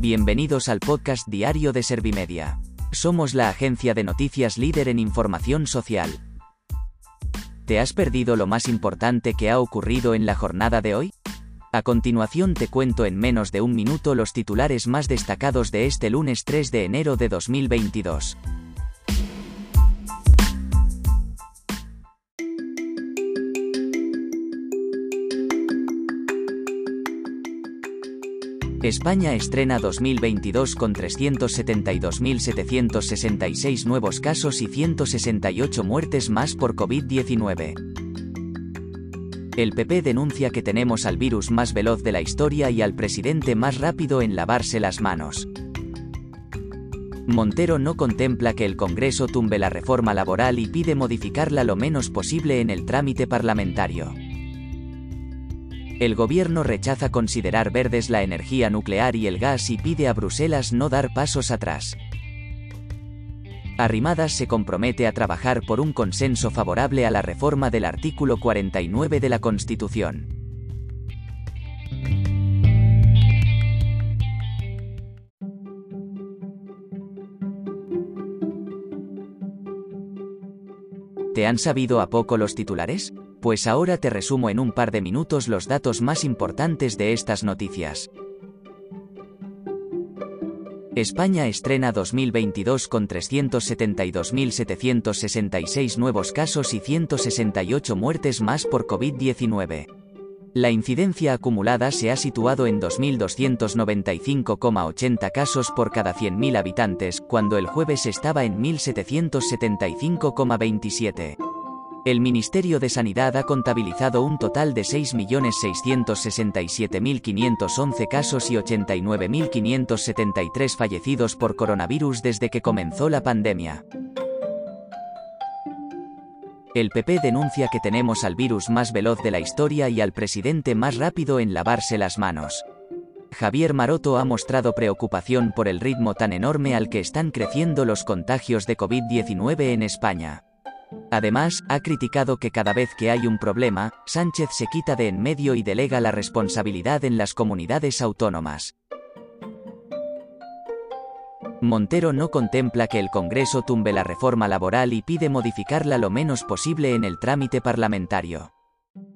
Bienvenidos al podcast diario de Servimedia. Somos la agencia de noticias líder en información social. ¿Te has perdido lo más importante que ha ocurrido en la jornada de hoy? A continuación te cuento en menos de un minuto los titulares más destacados de este lunes 3 de enero de 2022. España estrena 2022 con 372.766 nuevos casos y 168 muertes más por COVID-19. El PP denuncia que tenemos al virus más veloz de la historia y al presidente más rápido en lavarse las manos. Montero no contempla que el Congreso tumbe la reforma laboral y pide modificarla lo menos posible en el trámite parlamentario. El gobierno rechaza considerar verdes la energía nuclear y el gas y pide a Bruselas no dar pasos atrás. Arrimadas se compromete a trabajar por un consenso favorable a la reforma del artículo 49 de la Constitución. ¿Te han sabido a poco los titulares? Pues ahora te resumo en un par de minutos los datos más importantes de estas noticias. España estrena 2022 con 372.766 nuevos casos y 168 muertes más por COVID-19. La incidencia acumulada se ha situado en 2.295,80 casos por cada 100.000 habitantes, cuando el jueves estaba en 1.775,27. El Ministerio de Sanidad ha contabilizado un total de 6.667.511 casos y 89.573 fallecidos por coronavirus desde que comenzó la pandemia. El PP denuncia que tenemos al virus más veloz de la historia y al presidente más rápido en lavarse las manos. Javier Maroto ha mostrado preocupación por el ritmo tan enorme al que están creciendo los contagios de COVID-19 en España. Además, ha criticado que cada vez que hay un problema, Sánchez se quita de en medio y delega la responsabilidad en las comunidades autónomas. Montero no contempla que el Congreso tumbe la reforma laboral y pide modificarla lo menos posible en el trámite parlamentario.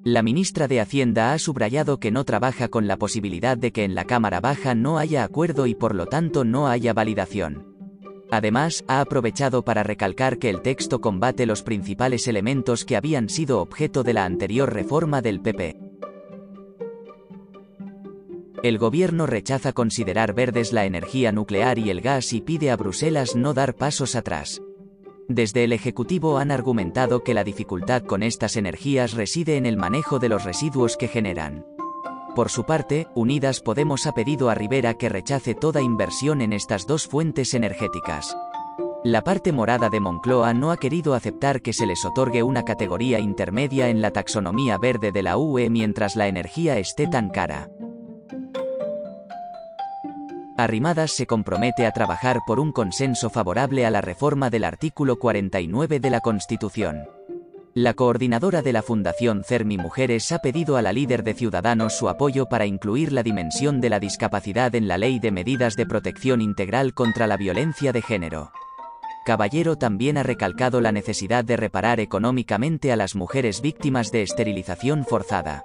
La ministra de Hacienda ha subrayado que no trabaja con la posibilidad de que en la Cámara Baja no haya acuerdo y por lo tanto no haya validación. Además, ha aprovechado para recalcar que el texto combate los principales elementos que habían sido objeto de la anterior reforma del PP. El gobierno rechaza considerar verdes la energía nuclear y el gas y pide a Bruselas no dar pasos atrás. Desde el Ejecutivo han argumentado que la dificultad con estas energías reside en el manejo de los residuos que generan. Por su parte, Unidas Podemos ha pedido a Rivera que rechace toda inversión en estas dos fuentes energéticas. La parte morada de Moncloa no ha querido aceptar que se les otorgue una categoría intermedia en la taxonomía verde de la UE mientras la energía esté tan cara. Arrimadas se compromete a trabajar por un consenso favorable a la reforma del artículo 49 de la Constitución. La coordinadora de la Fundación CERMI Mujeres ha pedido a la líder de Ciudadanos su apoyo para incluir la dimensión de la discapacidad en la Ley de Medidas de Protección Integral contra la Violencia de Género. Caballero también ha recalcado la necesidad de reparar económicamente a las mujeres víctimas de esterilización forzada.